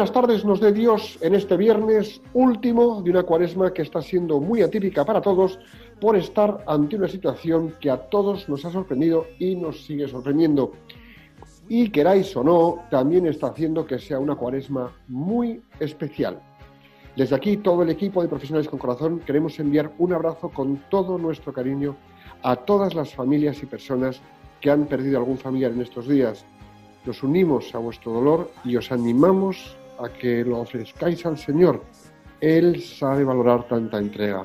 Buenas tardes nos dé Dios en este viernes último de una cuaresma que está siendo muy atípica para todos por estar ante una situación que a todos nos ha sorprendido y nos sigue sorprendiendo. Y queráis o no, también está haciendo que sea una cuaresma muy especial. Desde aquí, todo el equipo de Profesionales con Corazón queremos enviar un abrazo con todo nuestro cariño a todas las familias y personas que han perdido algún familiar en estos días. Nos unimos a vuestro dolor y os animamos a que lo ofrezcáis al Señor. Él sabe valorar tanta entrega.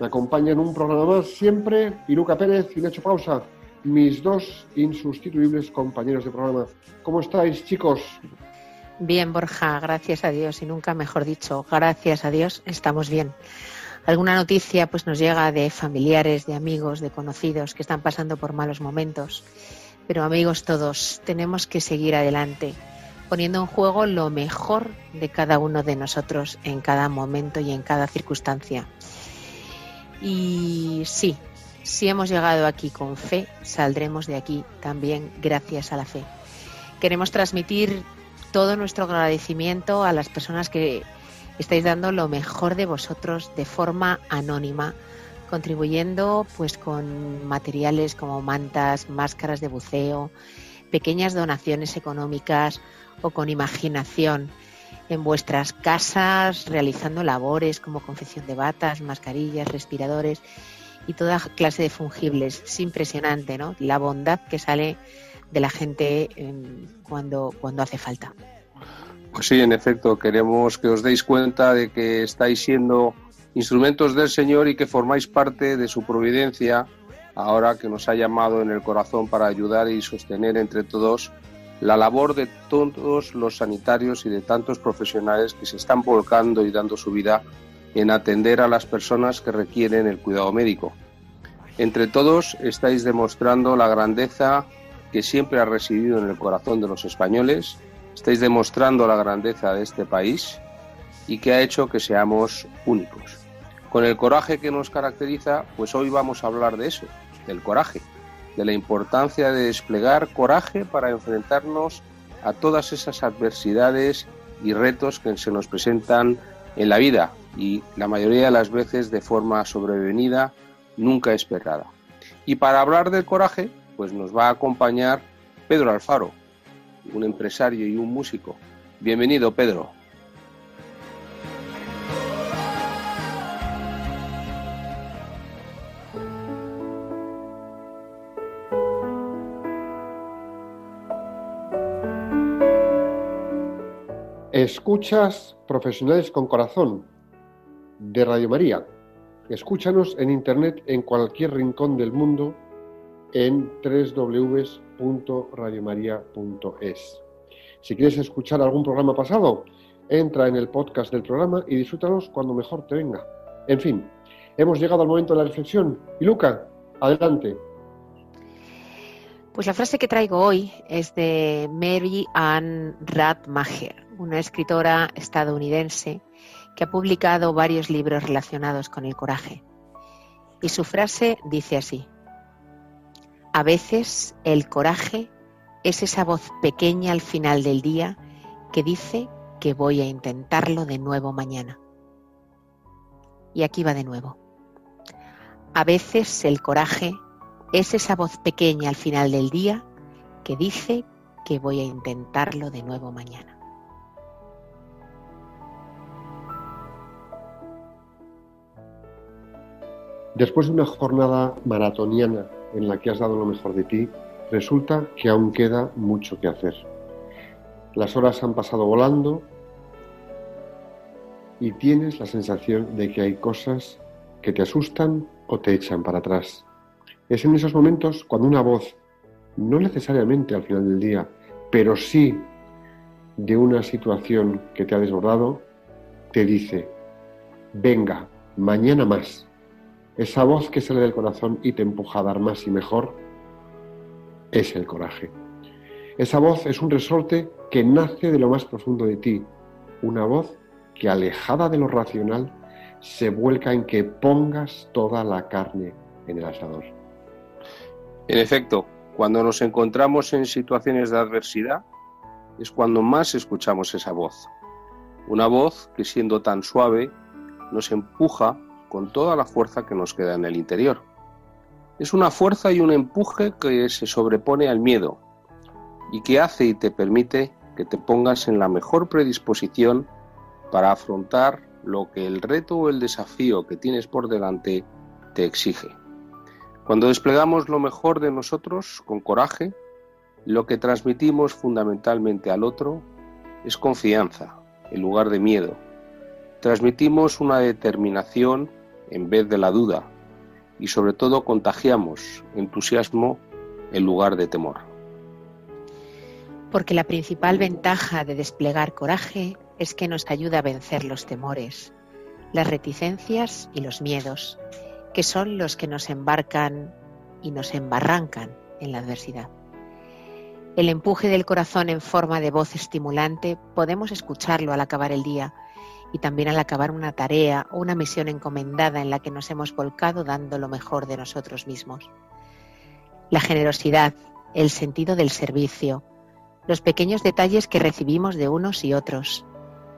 Me acompaña en un programa más siempre Iluca Pérez y Nacho Pausa, mis dos insustituibles compañeros de programa. ¿Cómo estáis, chicos? Bien, Borja, gracias a Dios y nunca mejor dicho, gracias a Dios estamos bien. Alguna noticia pues nos llega de familiares, de amigos, de conocidos que están pasando por malos momentos. Pero amigos todos, tenemos que seguir adelante, poniendo en juego lo mejor de cada uno de nosotros en cada momento y en cada circunstancia. Y sí, si hemos llegado aquí con fe, saldremos de aquí también gracias a la fe. Queremos transmitir todo nuestro agradecimiento a las personas que estáis dando lo mejor de vosotros de forma anónima, contribuyendo pues con materiales como mantas, máscaras de buceo, pequeñas donaciones económicas o con imaginación en vuestras casas realizando labores como confección de batas, mascarillas, respiradores y toda clase de fungibles. Es impresionante, ¿no? La bondad que sale de la gente eh, cuando, cuando hace falta. Pues sí, en efecto, queremos que os deis cuenta de que estáis siendo instrumentos del Señor y que formáis parte de su providencia, ahora que nos ha llamado en el corazón para ayudar y sostener entre todos la labor de todos los sanitarios y de tantos profesionales que se están volcando y dando su vida en atender a las personas que requieren el cuidado médico. Entre todos estáis demostrando la grandeza que siempre ha residido en el corazón de los españoles, estáis demostrando la grandeza de este país y que ha hecho que seamos únicos. Con el coraje que nos caracteriza, pues hoy vamos a hablar de eso, del coraje, de la importancia de desplegar coraje para enfrentarnos a todas esas adversidades y retos que se nos presentan en la vida y la mayoría de las veces de forma sobrevenida, nunca esperada. Y para hablar del coraje, pues nos va a acompañar Pedro Alfaro, un empresario y un músico. Bienvenido, Pedro. Escuchas Profesionales con Corazón de Radio María. Escúchanos en internet en cualquier rincón del mundo en www.radiomaria.es. Si quieres escuchar algún programa pasado, entra en el podcast del programa y disfrútalos cuando mejor te venga. En fin, hemos llegado al momento de la reflexión. Y Luca, adelante. Pues la frase que traigo hoy es de Mary Ann Radmacher, una escritora estadounidense que ha publicado varios libros relacionados con el coraje. Y su frase dice así, a veces el coraje es esa voz pequeña al final del día que dice que voy a intentarlo de nuevo mañana. Y aquí va de nuevo. A veces el coraje es esa voz pequeña al final del día que dice que voy a intentarlo de nuevo mañana. Después de una jornada maratoniana en la que has dado lo mejor de ti, resulta que aún queda mucho que hacer. Las horas han pasado volando y tienes la sensación de que hay cosas que te asustan o te echan para atrás. Es en esos momentos cuando una voz, no necesariamente al final del día, pero sí de una situación que te ha desbordado, te dice, venga, mañana más. Esa voz que sale del corazón y te empuja a dar más y mejor es el coraje. Esa voz es un resorte que nace de lo más profundo de ti, una voz que alejada de lo racional se vuelca en que pongas toda la carne en el asador. En efecto, cuando nos encontramos en situaciones de adversidad, es cuando más escuchamos esa voz. Una voz que siendo tan suave nos empuja con toda la fuerza que nos queda en el interior. Es una fuerza y un empuje que se sobrepone al miedo y que hace y te permite que te pongas en la mejor predisposición para afrontar lo que el reto o el desafío que tienes por delante te exige. Cuando desplegamos lo mejor de nosotros con coraje, lo que transmitimos fundamentalmente al otro es confianza en lugar de miedo. Transmitimos una determinación en vez de la duda y sobre todo contagiamos entusiasmo en lugar de temor. Porque la principal ventaja de desplegar coraje es que nos ayuda a vencer los temores, las reticencias y los miedos, que son los que nos embarcan y nos embarrancan en la adversidad. El empuje del corazón en forma de voz estimulante podemos escucharlo al acabar el día y también al acabar una tarea o una misión encomendada en la que nos hemos volcado dando lo mejor de nosotros mismos. La generosidad, el sentido del servicio, los pequeños detalles que recibimos de unos y otros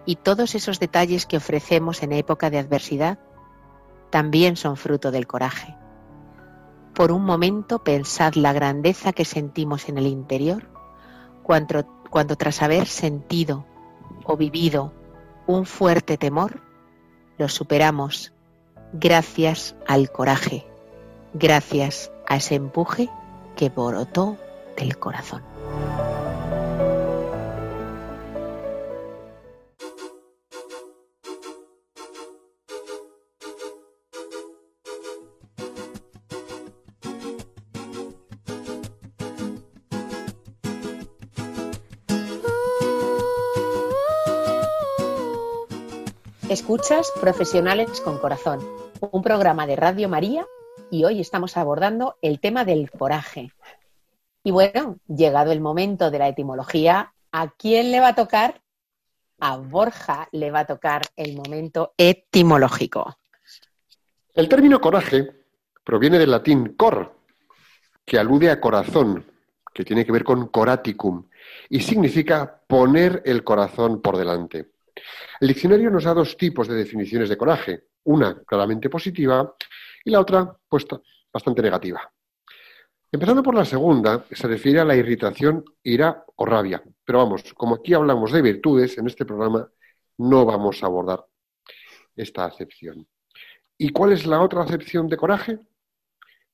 y todos esos detalles que ofrecemos en época de adversidad también son fruto del coraje. Por un momento pensad la grandeza que sentimos en el interior cuando, cuando tras haber sentido o vivido un fuerte temor, lo superamos gracias al coraje, gracias a ese empuje que brotó del corazón. Escuchas Profesionales con Corazón, un programa de Radio María y hoy estamos abordando el tema del coraje. Y bueno, llegado el momento de la etimología, ¿a quién le va a tocar? A Borja le va a tocar el momento etimológico. El término coraje proviene del latín cor, que alude a corazón, que tiene que ver con coraticum, y significa poner el corazón por delante. El diccionario nos da dos tipos de definiciones de coraje, una claramente positiva y la otra pues, bastante negativa. Empezando por la segunda, se refiere a la irritación, ira o rabia. Pero vamos, como aquí hablamos de virtudes, en este programa no vamos a abordar esta acepción. ¿Y cuál es la otra acepción de coraje?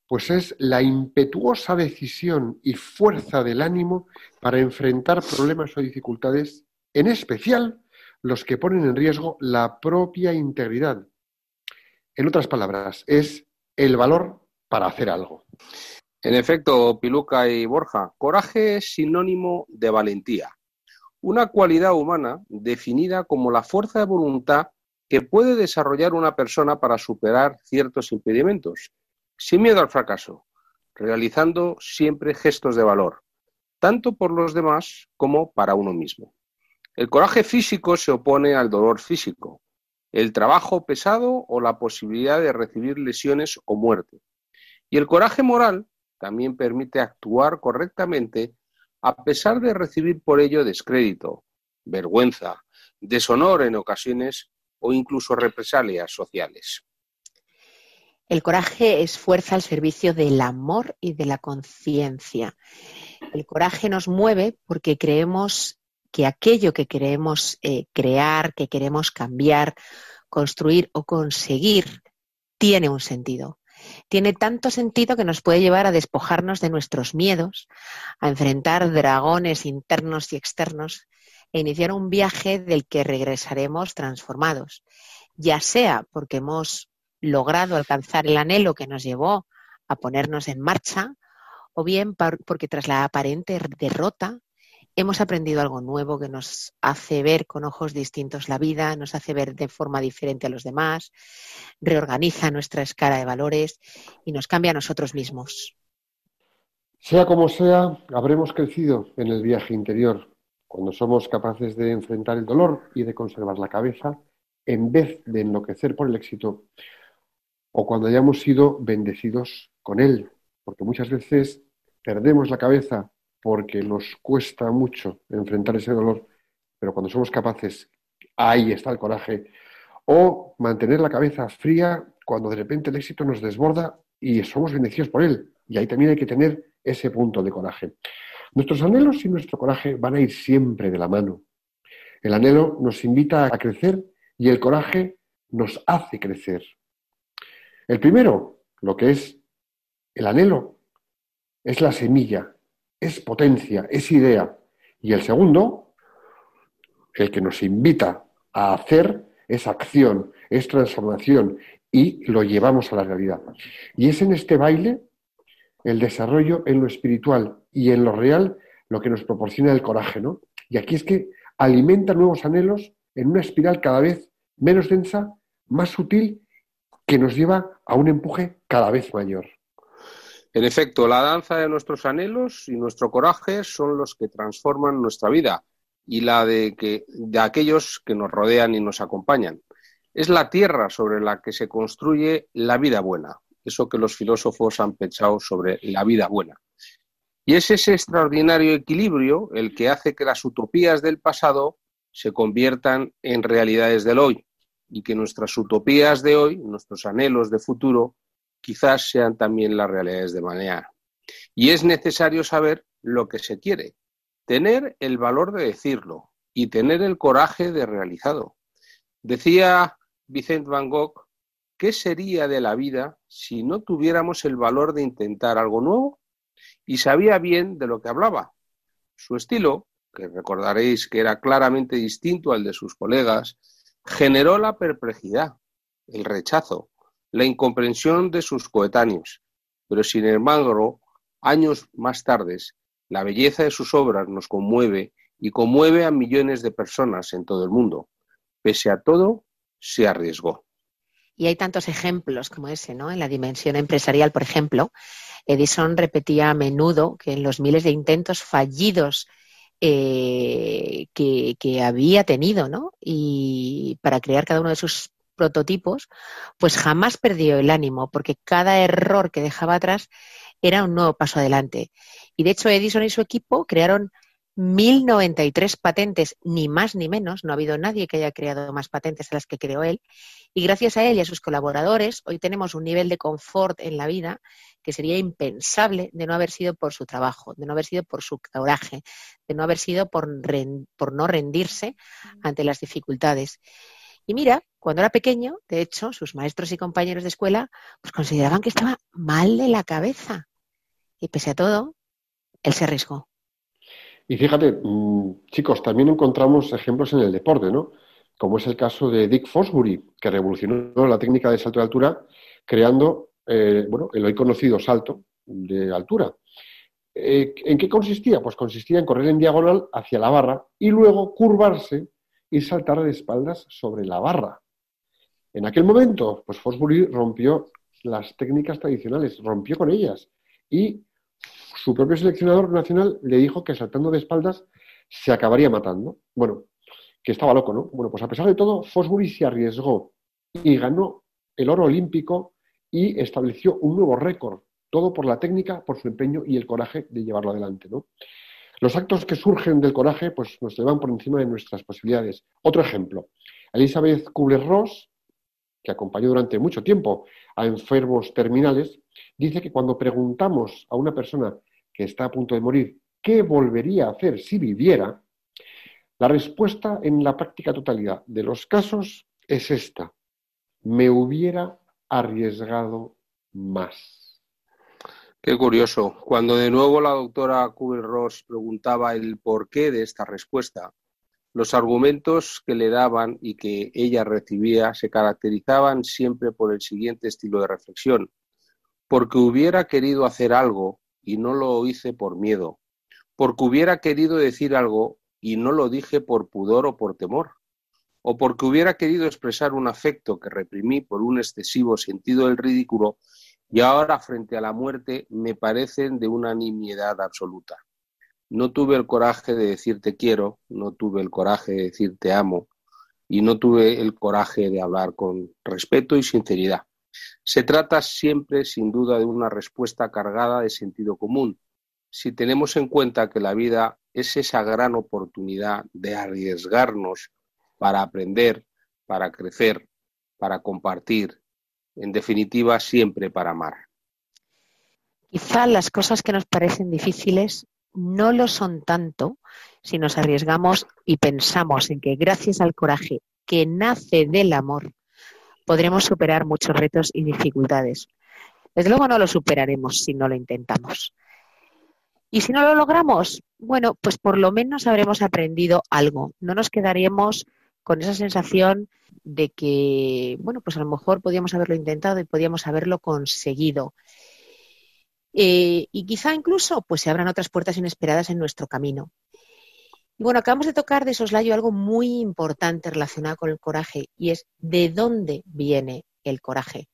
Pues es la impetuosa decisión y fuerza del ánimo para enfrentar problemas o dificultades, en especial los que ponen en riesgo la propia integridad. En otras palabras, es el valor para hacer algo. En efecto, Piluca y Borja, coraje es sinónimo de valentía, una cualidad humana definida como la fuerza de voluntad que puede desarrollar una persona para superar ciertos impedimentos, sin miedo al fracaso, realizando siempre gestos de valor, tanto por los demás como para uno mismo. El coraje físico se opone al dolor físico, el trabajo pesado o la posibilidad de recibir lesiones o muerte. Y el coraje moral también permite actuar correctamente a pesar de recibir por ello descrédito, vergüenza, deshonor en ocasiones o incluso represalias sociales. El coraje es fuerza al servicio del amor y de la conciencia. El coraje nos mueve porque creemos que aquello que queremos eh, crear, que queremos cambiar, construir o conseguir, tiene un sentido. Tiene tanto sentido que nos puede llevar a despojarnos de nuestros miedos, a enfrentar dragones internos y externos e iniciar un viaje del que regresaremos transformados, ya sea porque hemos logrado alcanzar el anhelo que nos llevó a ponernos en marcha, o bien porque tras la aparente derrota hemos aprendido algo nuevo que nos hace ver con ojos distintos la vida, nos hace ver de forma diferente a los demás, reorganiza nuestra escala de valores y nos cambia a nosotros mismos. Sea como sea, habremos crecido en el viaje interior cuando somos capaces de enfrentar el dolor y de conservar la cabeza en vez de enloquecer por el éxito o cuando hayamos sido bendecidos con él, porque muchas veces perdemos la cabeza porque nos cuesta mucho enfrentar ese dolor, pero cuando somos capaces, ahí está el coraje, o mantener la cabeza fría cuando de repente el éxito nos desborda y somos bendecidos por él. Y ahí también hay que tener ese punto de coraje. Nuestros anhelos y nuestro coraje van a ir siempre de la mano. El anhelo nos invita a crecer y el coraje nos hace crecer. El primero, lo que es el anhelo, es la semilla es potencia, es idea. Y el segundo, el que nos invita a hacer, es acción, es transformación y lo llevamos a la realidad. Y es en este baile el desarrollo en lo espiritual y en lo real lo que nos proporciona el coraje, ¿no? Y aquí es que alimenta nuevos anhelos en una espiral cada vez menos densa, más sutil, que nos lleva a un empuje cada vez mayor. En efecto, la danza de nuestros anhelos y nuestro coraje son los que transforman nuestra vida y la de, que, aquellos que nos rodean y nos acompañan. Es la tierra sobre la que se construye la vida buena, eso que los filósofos han pensado sobre la vida buena. Y es ese extraordinario equilibrio el que hace que las utopías del pasado se conviertan en realidades del hoy y que nuestras utopías de hoy, nuestros anhelos de futuro, quizás sean también las realidades de mañana. Y es necesario saber lo que se quiere, tener el valor de decirlo y tener el coraje de realizarlo. Decía Vicente Van Gogh, ¿qué sería de la vida si no tuviéramos el valor de intentar algo nuevo? Y sabía bien de lo que hablaba. Su estilo, que recordaréis que era claramente distinto al de sus colegas, generó la perplejidad, el rechazo, la incomprensión de sus coetáneos, pero sin embargo, años más tarde, la belleza de sus obras nos conmueve y conmueve a millones de personas en todo el mundo. Pese a todo, se arriesgó. Y hay tantos ejemplos como ese, ¿no? En la dimensión empresarial, por ejemplo, Edison repetía a menudo que en los miles de intentos fallidos eh, que, que, había tenido, ¿no? Y para crear cada uno de sus prototipos, pues jamás perdió el ánimo, porque cada error que dejaba atrás era un nuevo paso adelante. Y de hecho Edison y su equipo crearon 1093 patentes, ni más ni menos, no ha habido nadie que haya creado más patentes a las que creó él, y gracias a él y a sus colaboradores, hoy tenemos un nivel de confort en la vida que sería impensable de no haber sido por su trabajo, de no haber sido por su coraje, de no haber sido por, por no rendirse ante las dificultades. Y mira, cuando era pequeño, de hecho, sus maestros y compañeros de escuela pues consideraban que estaba mal de la cabeza. Y pese a todo, él se arriesgó. Y fíjate, mm, chicos, también encontramos ejemplos en el deporte, ¿no? Como es el caso de Dick Fosbury, que revolucionó la técnica de salto de altura creando, eh, bueno, el hoy conocido salto de altura. Eh, ¿En qué consistía? Pues consistía en correr en diagonal hacia la barra y luego curvarse y saltar de espaldas sobre la barra. En aquel momento, pues Fosbury rompió las técnicas tradicionales, rompió con ellas y su propio seleccionador nacional le dijo que saltando de espaldas se acabaría matando. Bueno, que estaba loco, ¿no? Bueno, pues a pesar de todo, Fosbury se arriesgó y ganó el oro olímpico y estableció un nuevo récord, todo por la técnica, por su empeño y el coraje de llevarlo adelante, ¿no? Los actos que surgen del coraje pues, nos llevan por encima de nuestras posibilidades. Otro ejemplo, Elizabeth Kubler-Ross, que acompañó durante mucho tiempo a enfermos terminales, dice que cuando preguntamos a una persona que está a punto de morir qué volvería a hacer si viviera, la respuesta en la práctica totalidad de los casos es esta. Me hubiera arriesgado más. Qué curioso. Cuando de nuevo la doctora Kubler-Ross preguntaba el porqué de esta respuesta, Los argumentos que le daban y que ella recibía se caracterizaban siempre por el siguiente estilo de reflexión. Porque hubiera querido hacer algo y no lo hice por miedo. Porque hubiera querido decir algo y no lo dije por pudor o por temor. O porque hubiera querido expresar un afecto que reprimí por un excesivo sentido del ridículo y ahora frente a la muerte me parecen de una nimiedad absoluta. No tuve el coraje de decir te quiero, no tuve el coraje de decir te amo y no tuve el coraje de hablar con respeto y sinceridad. Se trata siempre, sin duda, de una respuesta cargada de sentido común, si tenemos en cuenta que la vida es esa gran oportunidad de arriesgarnos para aprender, para crecer, para compartir, en definitiva, siempre para amar. Quizá las cosas que nos parecen difíciles no lo son tanto si nos arriesgamos y pensamos en que gracias al coraje que nace del amor podremos superar muchos retos y dificultades. Desde luego no lo superaremos si no lo intentamos. Y si no lo logramos, bueno, pues por lo menos habremos aprendido algo. No nos quedaremos con esa sensación de que, bueno, pues a lo mejor podíamos haberlo intentado y podíamos haberlo conseguido. Eh, y quizá incluso pues se abran otras puertas inesperadas en nuestro camino. Y bueno, acabamos de tocar de soslayo algo muy importante relacionado con el coraje y es de dónde viene el coraje.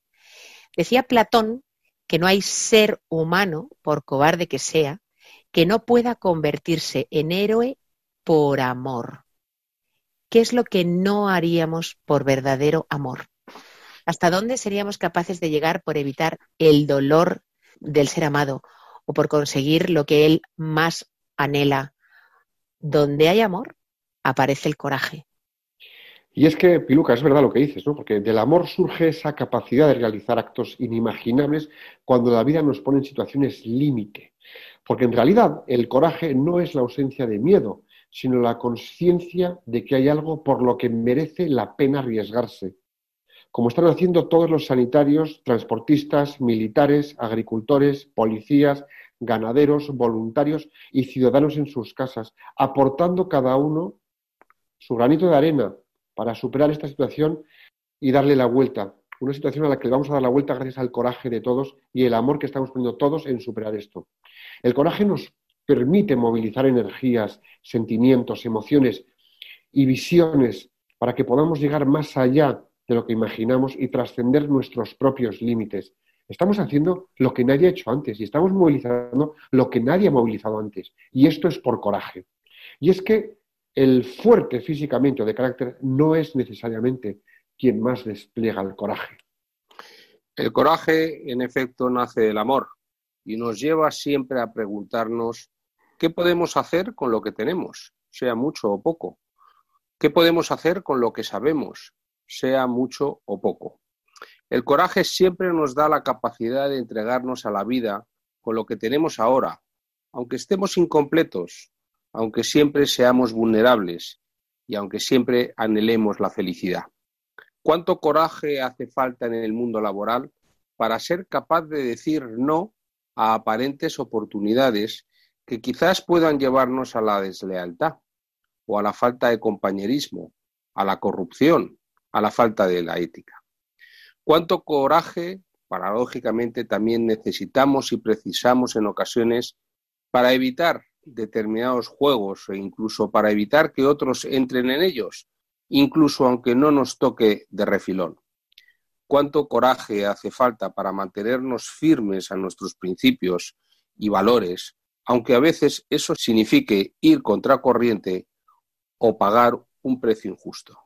Decía Platón que no hay ser humano, por cobarde que sea, que no pueda convertirse en héroe por amor. ¿Qué es lo que no haríamos por verdadero amor? ¿Hasta dónde seríamos capaces de llegar por evitar el dolor del ser amado o por conseguir lo que él más anhela? Donde hay amor, aparece el coraje. Y es que, Piluca, es verdad lo que dices, ¿no? Porque del amor surge esa capacidad de realizar actos inimaginables cuando la vida nos pone en situaciones límite. Porque en realidad el coraje no es la ausencia de miedo, sino la conciencia de que hay algo por lo que merece la pena arriesgarse, como están haciendo todos los sanitarios, transportistas, militares, agricultores, policías, ganaderos, voluntarios y ciudadanos en sus casas, aportando cada uno su granito de arena para superar esta situación y darle la vuelta. Una situación a la que vamos a dar la vuelta gracias al coraje de todos y el amor que estamos poniendo todos en superar esto. El coraje nos permite movilizar energías, sentimientos, emociones y visiones para que podamos llegar más allá de lo que imaginamos y trascender nuestros propios límites. Estamos haciendo lo que nadie ha hecho antes y estamos movilizando lo que nadie ha movilizado antes. Y esto es por coraje. Y es que el fuerte físicamente o de carácter no es necesariamente quien más despliega el coraje. El coraje, en efecto, nace del amor y nos lleva siempre a preguntarnos ¿Qué podemos hacer con lo que tenemos, sea mucho o poco? ¿Qué podemos hacer con lo que sabemos, sea mucho o poco? El coraje siempre nos da la capacidad de entregarnos a la vida con lo que tenemos ahora, aunque estemos incompletos, aunque siempre seamos vulnerables y aunque siempre anhelemos la felicidad. ¿Cuánto coraje hace falta en el mundo laboral para ser capaz de decir no a aparentes oportunidades que quizás puedan llevarnos a la deslealtad o a la falta de compañerismo, a la corrupción, a la falta de la ética. ¿Cuánto coraje, paradójicamente, también necesitamos y precisamos en ocasiones para evitar determinados juegos e incluso para evitar que otros entren en ellos, incluso aunque no nos toque de refilón? ¿Cuánto coraje hace falta para mantenernos firmes a nuestros principios y valores aunque a veces eso signifique ir contracorriente o pagar un precio injusto.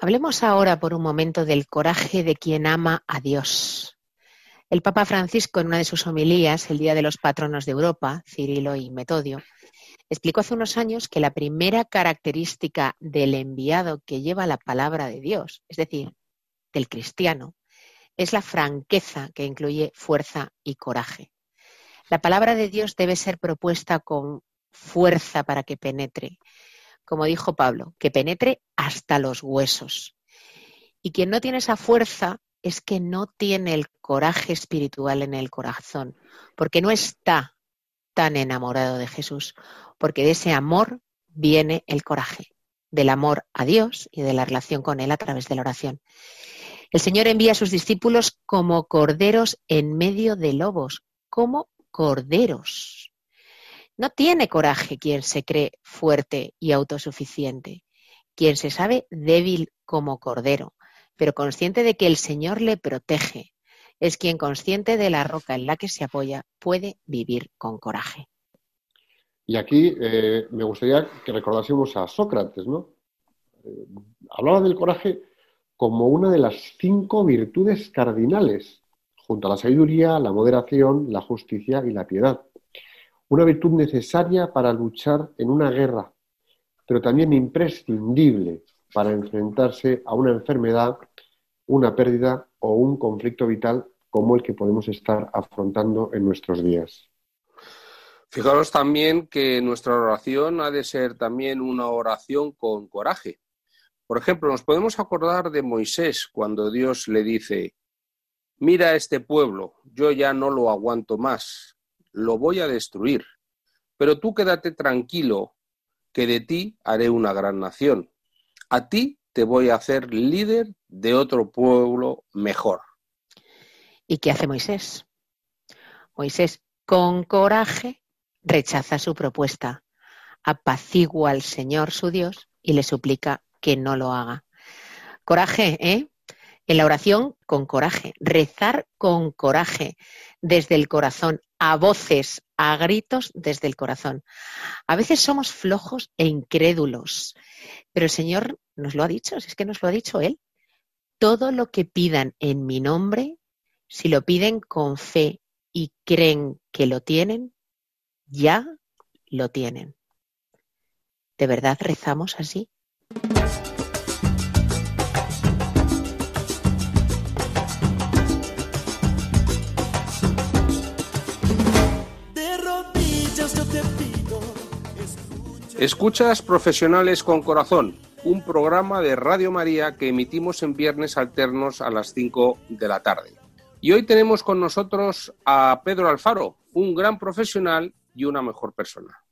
Hablemos ahora por un momento del coraje de quien ama a Dios. El Papa Francisco, en una de sus homilías, el Día de los Patronos de Europa, Cirilo y Metodio, explicó hace unos años que la primera característica del enviado que lleva la palabra de Dios, es decir, del cristiano, es la franqueza que incluye fuerza y coraje. La palabra de Dios debe ser propuesta con fuerza para que penetre. Como dijo Pablo, que penetre hasta los huesos. Y quien no tiene esa fuerza es que no tiene el coraje espiritual en el corazón, porque no está tan enamorado de Jesús, porque de ese amor viene el coraje, del amor a Dios y de la relación con Él a través de la oración. El Señor envía a sus discípulos como corderos en medio de lobos, como corderos. No tiene coraje quien se cree fuerte y autosuficiente, quien se sabe débil como cordero, pero consciente de que el Señor le protege. Es quien consciente de la roca en la que se apoya puede vivir con coraje. Y aquí eh, me gustaría que recordásemos a Sócrates, ¿no? Eh, hablaba del coraje como una de las cinco virtudes cardinales, junto a la sabiduría, la moderación, la justicia y la piedad. Una virtud necesaria para luchar en una guerra, pero también imprescindible para enfrentarse a una enfermedad, una pérdida o un conflicto vital como el que podemos estar afrontando en nuestros días. Fijaros también que nuestra oración ha de ser también una oración con coraje. Por ejemplo, nos podemos acordar de Moisés cuando Dios le dice, mira este pueblo, yo ya no lo aguanto más, lo voy a destruir, pero tú quédate tranquilo, que de ti haré una gran nación. A ti te voy a hacer líder de otro pueblo mejor. ¿Y qué hace Moisés? Moisés, con coraje, rechaza su propuesta, apacigua al Señor su Dios y le suplica que no lo haga. Coraje, ¿eh? En la oración, con coraje. Rezar con coraje, desde el corazón, a voces, a gritos desde el corazón. A veces somos flojos e incrédulos, pero el Señor nos lo ha dicho, es que nos lo ha dicho Él. Todo lo que pidan en mi nombre, si lo piden con fe y creen que lo tienen, ya lo tienen. ¿De verdad rezamos así? Escuchas Profesionales con Corazón, un programa de Radio María que emitimos en viernes alternos a las 5 de la tarde. Y hoy tenemos con nosotros a Pedro Alfaro, un gran profesional y una mejor persona.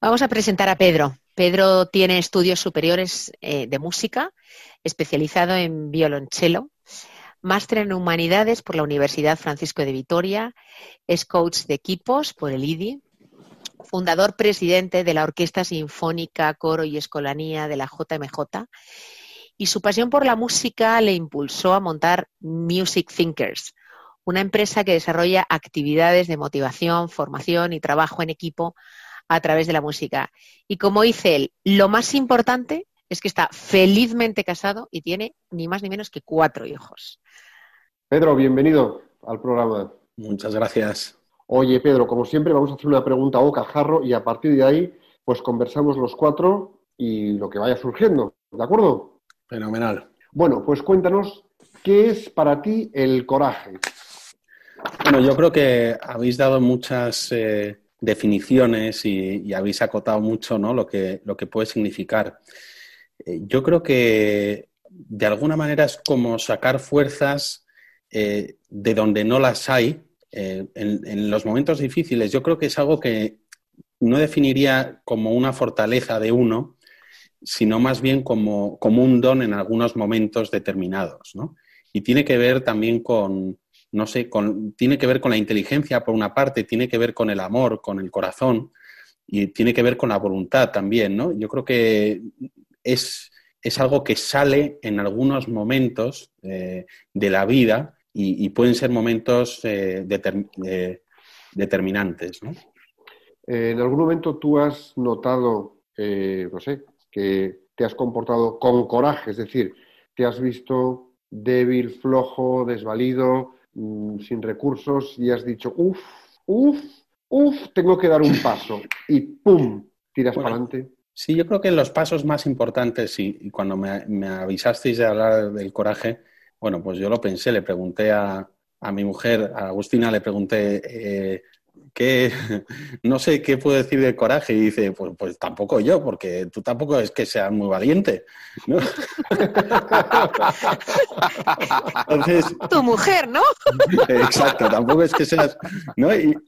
Vamos a presentar a Pedro. Pedro tiene estudios superiores eh, de música, especializado en violonchelo, máster en humanidades por la Universidad Francisco de Vitoria, es coach de equipos por el IDI, fundador presidente de la Orquesta Sinfónica, Coro y Escolanía de la JMJ, y su pasión por la música le impulsó a montar Music Thinkers, una empresa que desarrolla actividades de motivación, formación y trabajo en equipo a través de la música. Y como dice él, lo más importante es que está felizmente casado y tiene ni más ni menos que cuatro hijos. Pedro, bienvenido al programa. Muchas gracias. Oye, Pedro, como siempre, vamos a hacer una pregunta a boca jarro y a partir de ahí, pues conversamos los cuatro y lo que vaya surgiendo. ¿De acuerdo? Fenomenal. Bueno, pues cuéntanos, ¿qué es para ti el coraje? Bueno, yo creo que habéis dado muchas eh, definiciones y, habéis acotado mucho ¿no? lo, que, lo que puede significar. Eh, yo creo que de alguna manera es como sacar fuerzas eh, de donde no las hay eh, en, los momentos difíciles, yo creo que es algo que no definiría como una fortaleza de uno, sino más bien como, como un don en algunos momentos determinados. ¿no? Y tiene que ver también con, no sé, con, tiene que ver con la inteligencia por una parte, tiene que ver con el amor, con el corazón y tiene que ver con la voluntad también. ¿no? Yo creo que es, es algo que sale en algunos momentos eh, de la vida y, pueden ser momentos eh, eh, determinantes. ¿no? Eh, ¿En algún momento tú has notado, no sé, que te has comportado con coraje? Es decir, te has visto débil, flojo, desvalido, mm, sin recursos y has dicho, uff, uff, uff, tengo que dar un paso y ¡pum! tiras para adelante. Sí, yo creo que los pasos más importantes, y, cuando me, me, avisasteis de hablar del coraje, bueno, pues yo lo pensé, le pregunté a, mi mujer, a Agustina, le pregunté, eh, ¿qué, no sé qué puedo decir de coraje. Y dice, pues, pues tampoco yo, porque tú tampoco es que seas muy valiente. tu mujer, ¿no? Exacto, tampoco es que seas.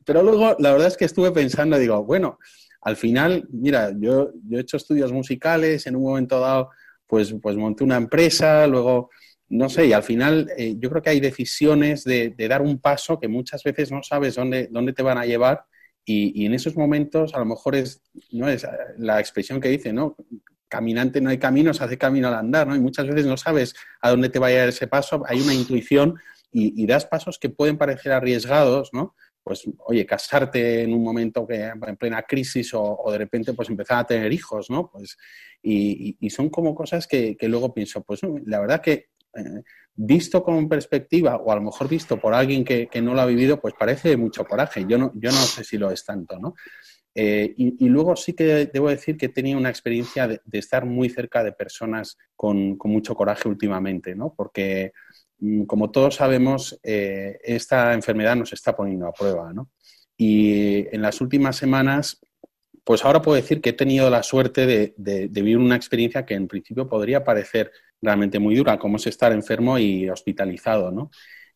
pero luego, la verdad es que estuve pensando, digo, bueno, al final, mira, yo, yo he hecho estudios musicales, en un momento dado, pues, pues monté una empresa, luego, no sé, y al final eh, yo creo que hay decisiones de, dar un paso que muchas veces no sabes dónde, dónde te van a llevar y, en esos momentos a lo mejor es, ¿no? es la expresión que dice, ¿no? Caminante no hay camino, se hace camino al andar, ¿no? Y muchas veces no sabes a dónde te va a ese paso, hay una intuición y, y das pasos que pueden parecer arriesgados, ¿no? pues, oye, casarte en un momento que en plena crisis o, de repente pues empezar a tener hijos, ¿no? Pues, y, son como cosas que, luego pienso, pues la verdad que eh, visto con perspectiva o a lo mejor visto por alguien que, no lo ha vivido, pues parece mucho coraje. Yo no, yo no sé si lo es tanto, ¿no? Eh, y, luego sí que debo decir que he tenido una experiencia de, estar muy cerca de personas con, con, mucho coraje últimamente, ¿no? Porque Mm, como todos sabemos, eh, esta enfermedad nos está poniendo a prueba, ¿no? Y en las últimas semanas, pues ahora puedo decir que he tenido la suerte de, vivir una experiencia que en principio podría parecer realmente muy dura, como es estar enfermo y hospitalizado, ¿no?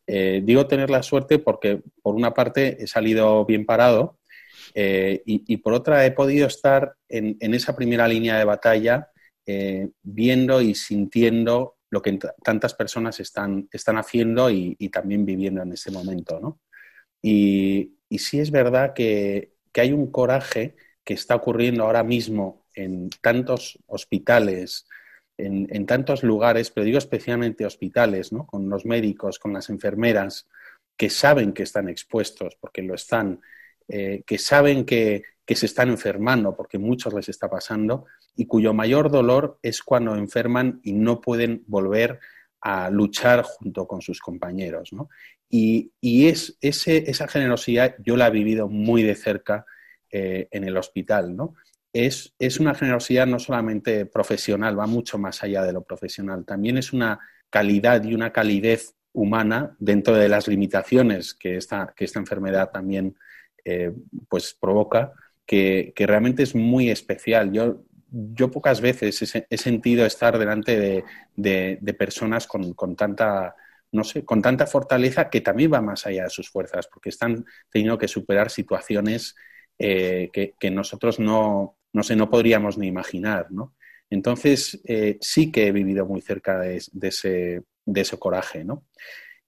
Eh, digo tener la suerte porque, por una parte, he salido bien parado eh, y, por otra, he podido estar en, esa primera línea de batalla viendo y sintiendo lo que tantas personas están, están haciendo y, también viviendo en ese momento. ¿no? Y, sí es verdad que, hay un coraje que está ocurriendo ahora mismo en tantos hospitales, en, tantos lugares, pero digo especialmente hospitales, ¿no? con los médicos, con las enfermeras, que saben que están expuestos, porque lo están, eh, que saben que, que se están enfermando, porque muchos les está pasando, y cuyo mayor dolor es cuando enferman y no pueden volver a luchar junto con sus compañeros. ¿no? Y, es, ese, esa generosidad yo la he vivido muy de cerca eh, en el hospital. ¿no? Es, es, una generosidad no solamente profesional, va mucho más allá de lo profesional, también es una calidad y una calidez humana dentro de las limitaciones que esta, que esta enfermedad también eh, pues provoca que, realmente es muy especial. Yo, yo pocas veces he, sentido estar delante de, personas con, tanta, no sé, con tanta fortaleza que también va más allá de sus fuerzas, porque están teniendo que superar situaciones eh, que, nosotros no, no, sé, no podríamos ni imaginar, ¿no? Entonces, eh, sí que he vivido muy cerca de, ese, de ese coraje, ¿no?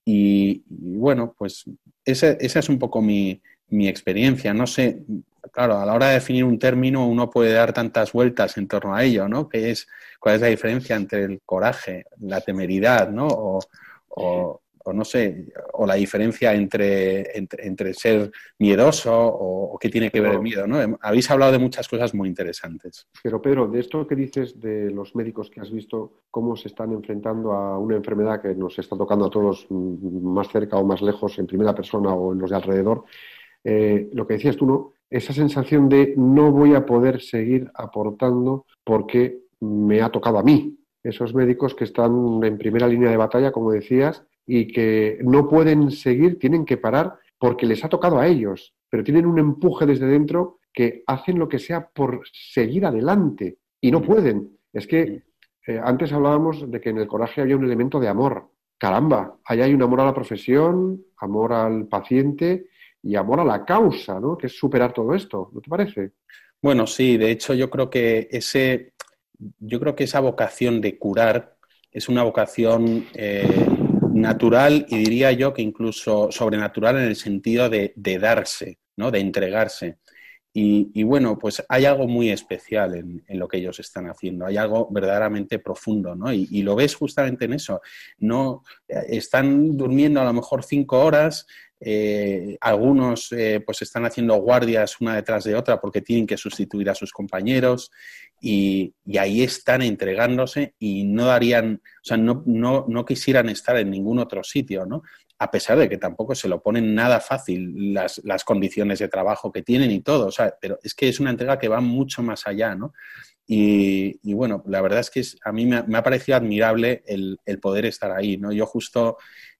Y, bueno, pues esa, esa, es un poco mi, mi experiencia. No sé, claro, a la hora de definir un término uno puede dar tantas vueltas en torno a ello, ¿no? ¿Qué es, ¿Cuál es la diferencia entre el coraje, la temeridad, ¿no? O, no sé, o la diferencia entre, entre, ser miedoso o, qué tiene que ver el miedo, ¿no? Habéis hablado de muchas cosas muy interesantes. Pero Pedro, de esto que dices de los médicos que has visto, cómo se están enfrentando a una enfermedad que nos está tocando a todos mm, más cerca o más lejos en primera persona o en los de alrededor, eh, lo que decías tú, ¿no? esa sensación de no voy a poder seguir aportando porque me ha tocado a mí. Esos médicos que están en primera línea de batalla, como decías, y que no pueden seguir, tienen que parar porque les ha tocado a ellos, pero tienen un empuje desde dentro que hacen lo que sea por seguir adelante y no pueden. Es que eh, antes hablábamos de que en el coraje había un elemento de amor. Caramba, ahí hay un amor a la profesión, amor al paciente y amor a la causa, ¿no? Que es superar todo esto, ¿no te parece? Bueno, sí, de hecho yo creo que ese, yo creo que esa vocación de curar es una vocación eh, natural y diría yo que incluso sobrenatural en el sentido de, darse, ¿no? De entregarse. Y, bueno, pues hay algo muy especial en, lo que ellos están haciendo, hay algo verdaderamente profundo, ¿no? Y, y, lo ves justamente en eso. No eh, están durmiendo a lo mejor cinco horas, eh, algunos eh, pues están haciendo guardias una detrás de otra porque tienen que sustituir a sus compañeros y, ahí están entregándose y no darían, o sea, no, no, no, quisieran estar en ningún otro sitio, ¿no? A pesar de que tampoco se lo ponen nada fácil las, las condiciones de trabajo que tienen y todo, o sea, pero es que es una entrega que va mucho más allá, ¿no? Y, bueno, la verdad es que a mí me ha, parecido admirable el, el, poder estar ahí, ¿no? Yo justo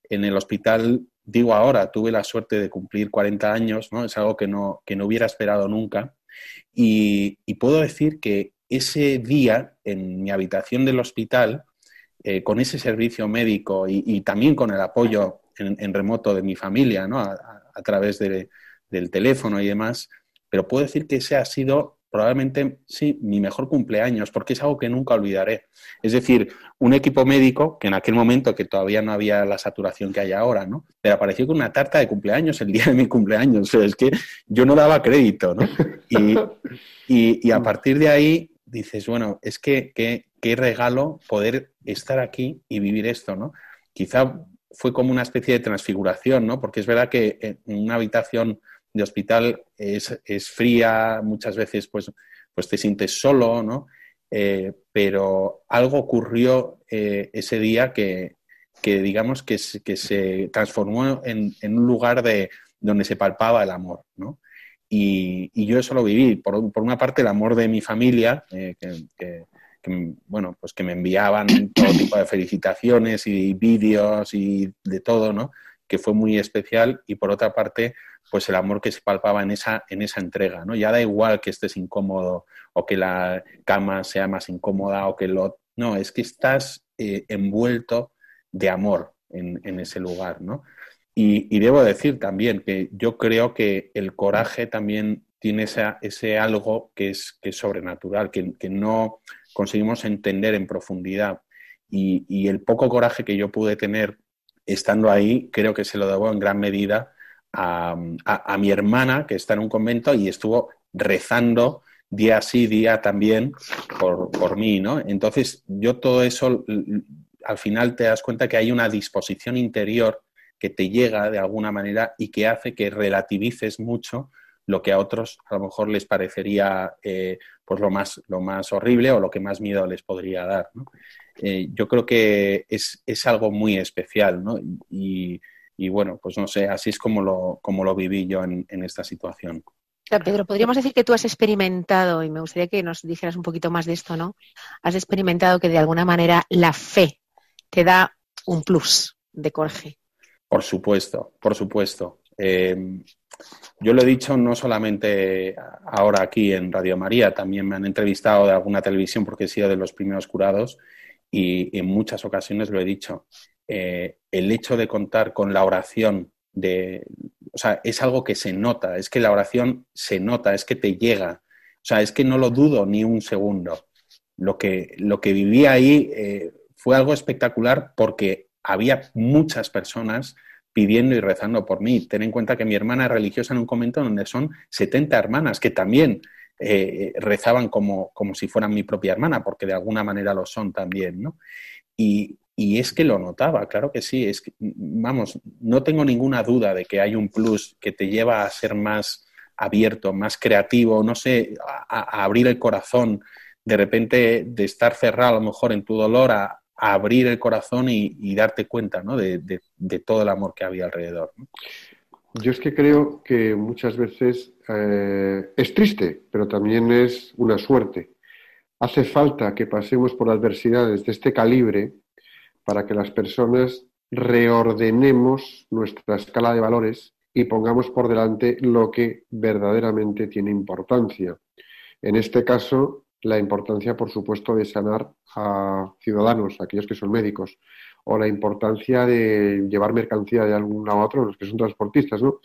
en el hospital digo ahora, tuve la suerte de cumplir 40 años, ¿no? Es algo que no, que no hubiera esperado nunca. Y, puedo decir que ese día, en mi habitación del hospital, eh, con ese servicio médico y, también con el apoyo en, remoto de mi familia, ¿no? A, través del teléfono y demás, pero puedo decir que ese ha sido probablemente sí, mi mejor cumpleaños, porque es algo que nunca olvidaré. Es decir, un equipo médico que en aquel momento, que todavía no había la saturación que hay ahora, ¿no? Pero apareció con una tarta de cumpleaños el día de mi cumpleaños. O sea, es que yo no daba crédito, ¿no? Y, a partir de ahí dices, bueno, es que qué regalo poder estar aquí y vivir esto, ¿no? Quizá fue como una especie de transfiguración, ¿no? Porque es verdad que en una habitación de hospital es, fría, muchas veces pues, pues te sientes solo, ¿no? Eh, pero algo ocurrió eh, ese día que, digamos que, que se transformó en, un lugar de donde se palpaba el amor, ¿no? Y, yo eso lo viví. Por, una parte, el amor de mi familia, eh, que, bueno, pues que me enviaban todo tipo de felicitaciones y vídeos y de todo, ¿no? Que fue muy especial. Y por otra parte, pues el amor que se palpaba en esa, en esa entrega, ¿no? Ya da igual que estés incómodo o que la cama sea más incómoda o que lo... No, es que estás eh, envuelto de amor en, ese lugar, ¿no? Y, debo decir también que yo creo que el coraje también tiene ese algo que es, que sobrenatural, que, no conseguimos entender en profundidad. Y, y el poco coraje que yo pude tener estando ahí, creo que se lo debo en gran medida a, mi hermana, que está en un convento, y estuvo rezando día sí, día también por, mí, ¿no? Entonces, yo todo eso, al final te das cuenta que hay una disposición interior que te llega de alguna manera y que hace que relativices mucho lo que a otros a lo mejor les parecería eh, pues lo más, lo más horrible o lo que más miedo les podría dar. Eh, yo creo que es, es, algo muy especial ¿no? Y bueno, pues no sé, así es como lo, como lo viví yo en, esta situación. Pedro, podríamos decir que tú has experimentado, y me gustaría que nos dijeras un poquito más de esto, ¿no? Has experimentado que de alguna manera la fe te da un plus de coraje. Por supuesto, por supuesto. Eh, yo lo he dicho no solamente ahora aquí en Radio María, también me han entrevistado de alguna televisión porque he sido de los primeros curados y en muchas ocasiones lo he dicho. Eh, el hecho de contar con la oración de, o sea, es algo que se nota, es que la oración se nota, es que te llega, o sea, es que no lo dudo ni un segundo. Lo que, lo que viví ahí eh, fue algo espectacular porque había muchas personas pidiendo y rezando por mí. Ten en cuenta que mi hermana es religiosa en un convento donde son 70 hermanas que también eh, rezaban como, como si fueran mi propia hermana, porque de alguna manera lo son también, ¿no? Y, y es que lo notaba, claro que sí. Es que, vamos, no tengo ninguna duda de que hay un plus que te lleva a ser más abierto, más creativo, no sé, a, abrir el corazón, de repente de estar cerrado a lo mejor en tu dolor, a, abrir el corazón y, darte cuenta ¿no? de, todo el amor que había alrededor. Yo es que creo que muchas veces eh, es triste, pero también es una suerte. Hace falta que pasemos por adversidades de este calibre para que las personas reordenemos nuestra escala de valores y pongamos por delante lo que verdaderamente tiene importancia. En este caso, la importancia, por supuesto, de sanar a ciudadanos, aquellos que son médicos, o la importancia de llevar mercancía de algún lado a otro, los que son transportistas, ¿no?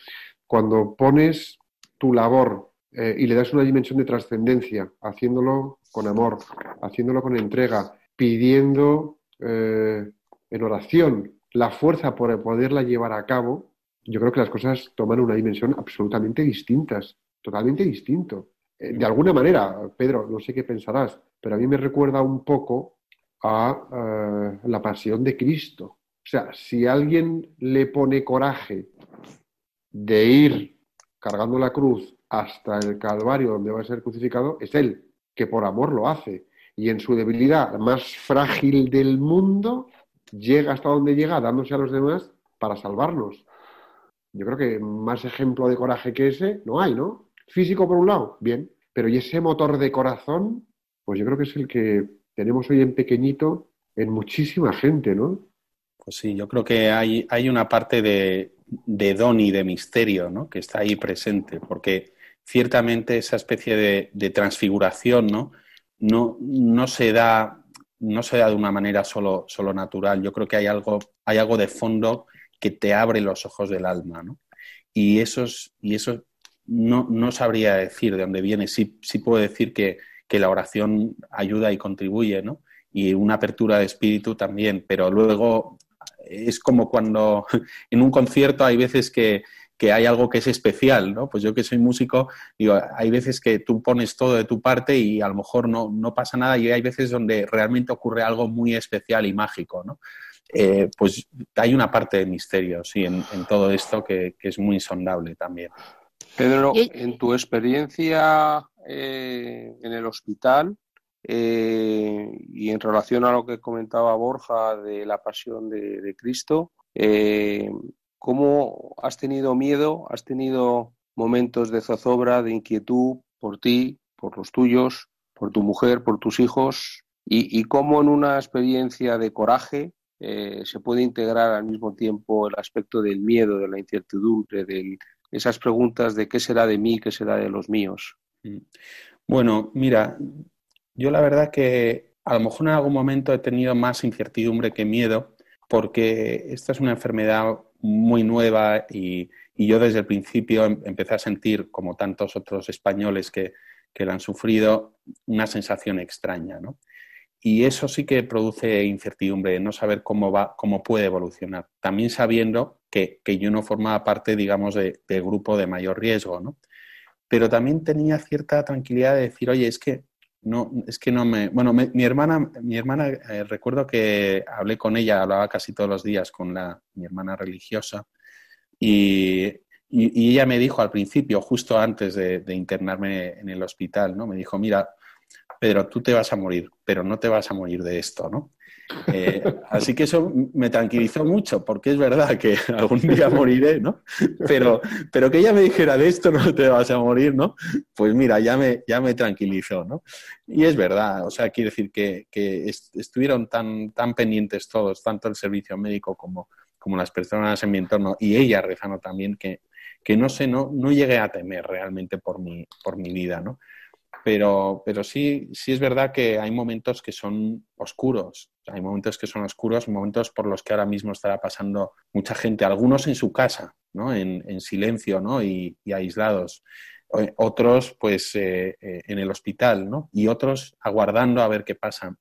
Cuando pones tu labor eh, y le das una dimensión de trascendencia, haciéndolo con amor, haciéndolo con entrega, pidiendo eh, en oración la fuerza por poderla llevar a cabo, yo creo que las cosas toman una dimensión absolutamente distintas, totalmente distinto. Eh, de alguna manera, Pedro, no sé qué pensarás, pero a mí me recuerda un poco a eh, la pasión de Cristo. O sea, si alguien le pone coraje de ir cargando la cruz hasta el Calvario donde va a ser crucificado, es él, que por amor lo hace y en su debilidad más frágil del mundo llega hasta donde llega dándose a los demás para salvarnos. Yo creo que más ejemplo de coraje que ese no hay, ¿no? Físico por un lado, bien, pero y ese motor de corazón, pues yo creo que es el que tenemos hoy en pequeñito en muchísima gente, ¿no? Pues sí, yo creo que hay, hay una parte de, de don y de misterio, ¿no? Que está ahí presente, porque ciertamente esa especie de, de transfiguración, ¿no? No, no se da no se da de una manera solo, solo natural. Yo creo que hay algo, hay algo de fondo que te abre los ojos del alma, ¿no? Y eso, y eso no, no, sabría decir de dónde viene. Sí, sí puedo decir que, que, la oración ayuda y contribuye, ¿no? Y una apertura de espíritu también, pero luego es como cuando en un concierto hay veces que, que hay algo que es especial, ¿no? Pues yo que soy músico, digo, hay veces que tú pones todo de tu parte y a lo mejor no, no pasa nada y hay veces donde realmente ocurre algo muy especial y mágico, ¿no? Eh, pues hay una parte de misterio, sí, en, todo esto que, es muy insondable también. Pedro, en tu experiencia eh, en el hospital eh, y en relación a lo que comentaba Borja de la pasión de, de Cristo, ¿Cómo has tenido miedo? ¿Has tenido momentos de zozobra, de inquietud por ti, por los tuyos, por tu mujer, por tus hijos? ¿Y, cómo en una experiencia de coraje eh, se puede integrar al mismo tiempo el aspecto del miedo, de la incertidumbre, de esas preguntas de qué será de mí, qué será de los míos? Mm. Bueno, mira, yo la verdad que a lo mejor en algún momento he tenido más incertidumbre que miedo, porque esta es una enfermedad muy nueva y, yo desde el principio em, empecé a sentir, como tantos otros españoles que, que la han sufrido, una sensación extraña, ¿no? Y eso sí que produce incertidumbre, no saber cómo va, cómo puede evolucionar. También sabiendo que, que yo no formaba parte, digamos, del grupo de mayor riesgo, ¿no? Pero también tenía cierta tranquilidad de decir, oye, es que no, es que no me. Bueno, mi hermana, mi hermana eh, recuerdo que hablé con ella, hablaba casi todos los días con la, mi hermana religiosa, y, ella me dijo al principio, justo antes de, de, internarme en el hospital, ¿no? Me dijo, mira, Pedro, tú te vas a morir, pero no te vas a morir de esto, ¿no? Eh, así que eso me tranquilizó mucho, porque es verdad que algún día moriré, ¿no? Pero, pero que ella me dijera de esto no te vas a morir, ¿no? Pues mira, ya me, ya me tranquilizó, ¿no? Y es verdad, o sea, quiere decir que, estuvieron tan, tan pendientes todos, tanto el servicio médico como, como las personas en mi entorno, y ella rezando también, que, que no sé, no, no llegué a temer realmente por mi, por mi vida, ¿no? Pero, pero sí, sí es verdad que hay momentos que son oscuros. Hay momentos que son oscuros, momentos por los que ahora mismo estará pasando mucha gente, algunos en su casa, ¿no? en, en silencio ¿no? y, aislados. Otros, pues, eh, eh, en el hospital, ¿no? Y otros aguardando a ver qué pasa.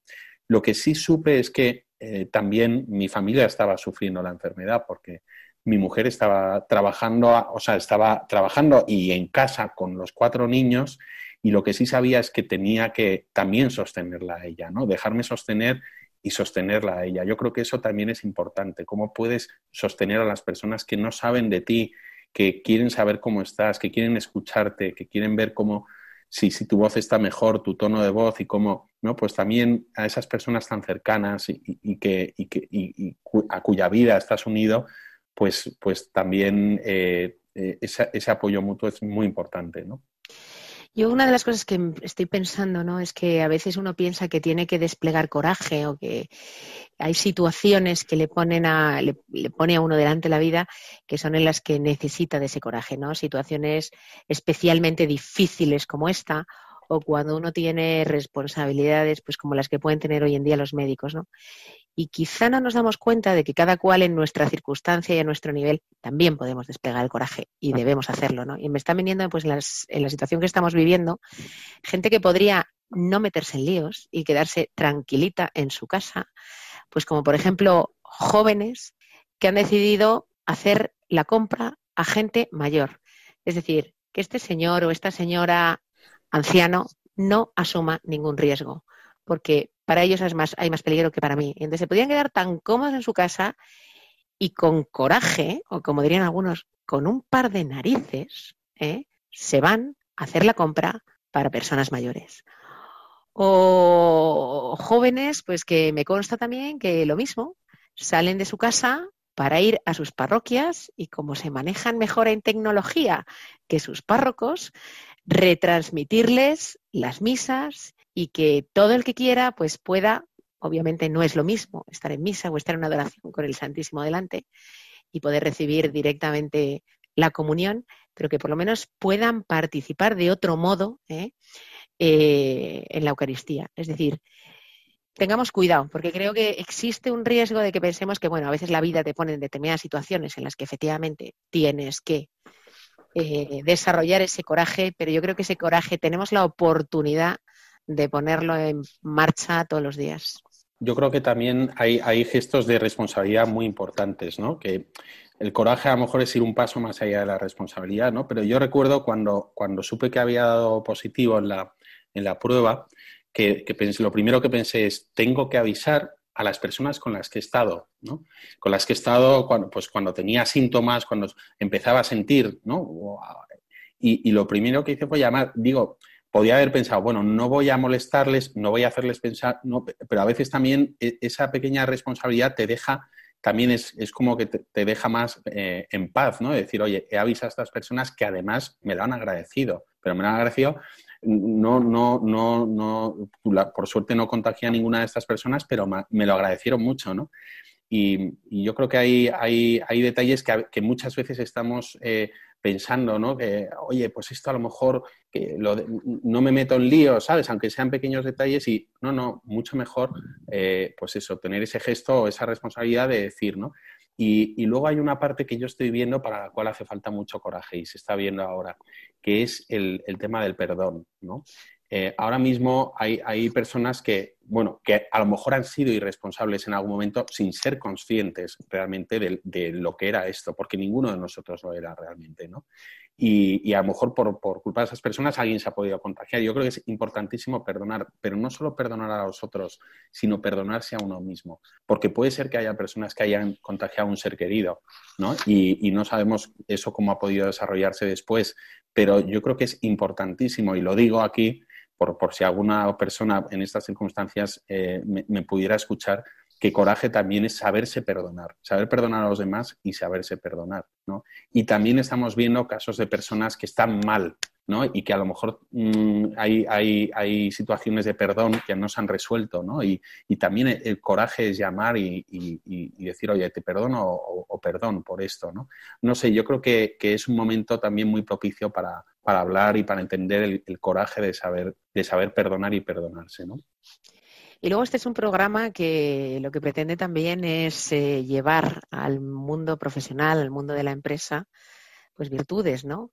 Lo que sí supe es que eh, también mi familia estaba sufriendo la enfermedad porque mi mujer estaba trabajando, o sea, estaba trabajando y en casa con los cuatro niños y lo que sí sabía es que tenía que también sostenerla a ella, ¿no? Dejarme sostener y sostenerla a ella. Yo creo que eso también es importante. ¿Cómo puedes sostener a las personas que no saben de ti, que quieren saber cómo estás, que quieren escucharte, que quieren ver cómo, si, si tu voz está mejor, tu tono de voz y cómo, ¿no? Pues también a esas personas tan cercanas y, que, y que a cuya vida estás unido, pues, pues también eh, eh, ese apoyo mutuo es muy importante, ¿no? Yo una de las cosas que estoy pensando, ¿no? Es que a veces uno piensa que tiene que desplegar coraje o que hay situaciones que le ponen a, le, pone a uno delante la vida que son en las que necesita de ese coraje, ¿no? Situaciones especialmente difíciles como esta o cuando uno tiene responsabilidades pues como las que pueden tener hoy en día los médicos, ¿no? y quizá no nos damos cuenta de que cada cual en nuestra circunstancia y a nuestro nivel también podemos desplegar el coraje y debemos hacerlo, ¿no? Y me está viniendo pues en la situación que estamos viviendo gente que podría no meterse en líos y quedarse tranquilita en su casa, pues como por ejemplo jóvenes que han decidido hacer la compra a gente mayor. Es decir, que este señor o esta señora anciano no asuma ningún riesgo, porque para ellos hay más peligro que para mí. Entonces se podían quedar tan cómodos en su casa y con coraje, o como dirían algunos, con un par de narices, ¿eh? se van a hacer la compra para personas mayores. O jóvenes, pues que me consta también que lo mismo, salen de su casa para ir a sus parroquias y como se manejan mejor en tecnología que sus párrocos, retransmitirles las misas y que todo el que quiera pues pueda, obviamente no es lo mismo estar en misa o estar en una adoración con el Santísimo delante y poder recibir directamente la comunión, pero que por lo menos puedan participar de otro modo ¿eh? Eh, en la Eucaristía. Es decir, tengamos cuidado, porque creo que existe un riesgo de que pensemos que, bueno, a veces la vida te pone en determinadas situaciones en las que efectivamente tienes que eh, desarrollar ese coraje, pero yo creo que ese coraje tenemos la oportunidad de ponerlo en marcha todos los días. Yo creo que también hay, hay gestos de responsabilidad muy importantes, ¿no? Que el coraje a lo mejor es ir un paso más allá de la responsabilidad, ¿no? Pero yo recuerdo cuando, cuando supe que había dado positivo en la, en la prueba, que, pensé, lo primero que pensé es, tengo que avisar a las personas con las que he estado, ¿no? Con las que he estado cuando, pues cuando tenía síntomas, cuando empezaba a sentir, ¿no? Y, lo primero que hice fue llamar, digo, podía haber pensado, bueno, no voy a molestarles, no voy a hacerles pensar, no, pero a veces también e, esa pequeña responsabilidad te deja también es, como que te, deja más eh, en paz, ¿no? Decir, oye, he avisado a estas personas que además me lo han agradecido, pero me lo han agradecido, no, no, no, no, por suerte no contagié a ninguna de estas personas, pero me lo agradecieron mucho, ¿no? Y, yo creo que hay, hay, hay detalles que, muchas veces estamos eh, pensando, ¿no? Que, oye, pues esto a lo mejor que no me meto en lío, ¿sabes? Aunque sean pequeños detalles y no, no, mucho mejor, eh, pues eso, tener ese gesto o esa responsabilidad de decir, ¿no? Y, luego hay una parte que yo estoy viendo para la cual hace falta mucho coraje y se está viendo ahora, que es el, el tema del perdón, ¿no? Eh, ahora mismo hay, hay, personas que, bueno, que a lo mejor han sido irresponsables en algún momento sin ser conscientes realmente de, de lo que era esto, porque ninguno de nosotros lo era realmente, ¿no? Y, a lo mejor por, por, culpa de esas personas alguien se ha podido contagiar. Yo creo que es importantísimo perdonar, pero no solo perdonar a los otros, sino perdonarse a uno mismo, porque puede ser que haya personas que hayan contagiado a un ser querido, ¿no? Y, no sabemos eso cómo ha podido desarrollarse después, pero yo creo que es importantísimo, y lo digo aquí, por, por si alguna persona en estas circunstancias eh, me, pudiera escuchar, que coraje también es saberse perdonar, saber perdonar a los demás y saberse perdonar, ¿no? Y también estamos viendo casos de personas que están mal, ¿no? Y que a lo mejor mm, hay, hay, hay, situaciones de perdón que no se han resuelto, ¿no? Y, y también el, coraje es llamar y, y, decir, oye, te perdono o, perdón por esto, ¿no? No sé, yo creo que, que es un momento también muy propicio para, para hablar y para entender el, coraje de saber, de saber perdonar y perdonarse, ¿no? Y luego este es un programa que lo que pretende también es eh, llevar al mundo profesional, al mundo de la empresa, pues virtudes, ¿no?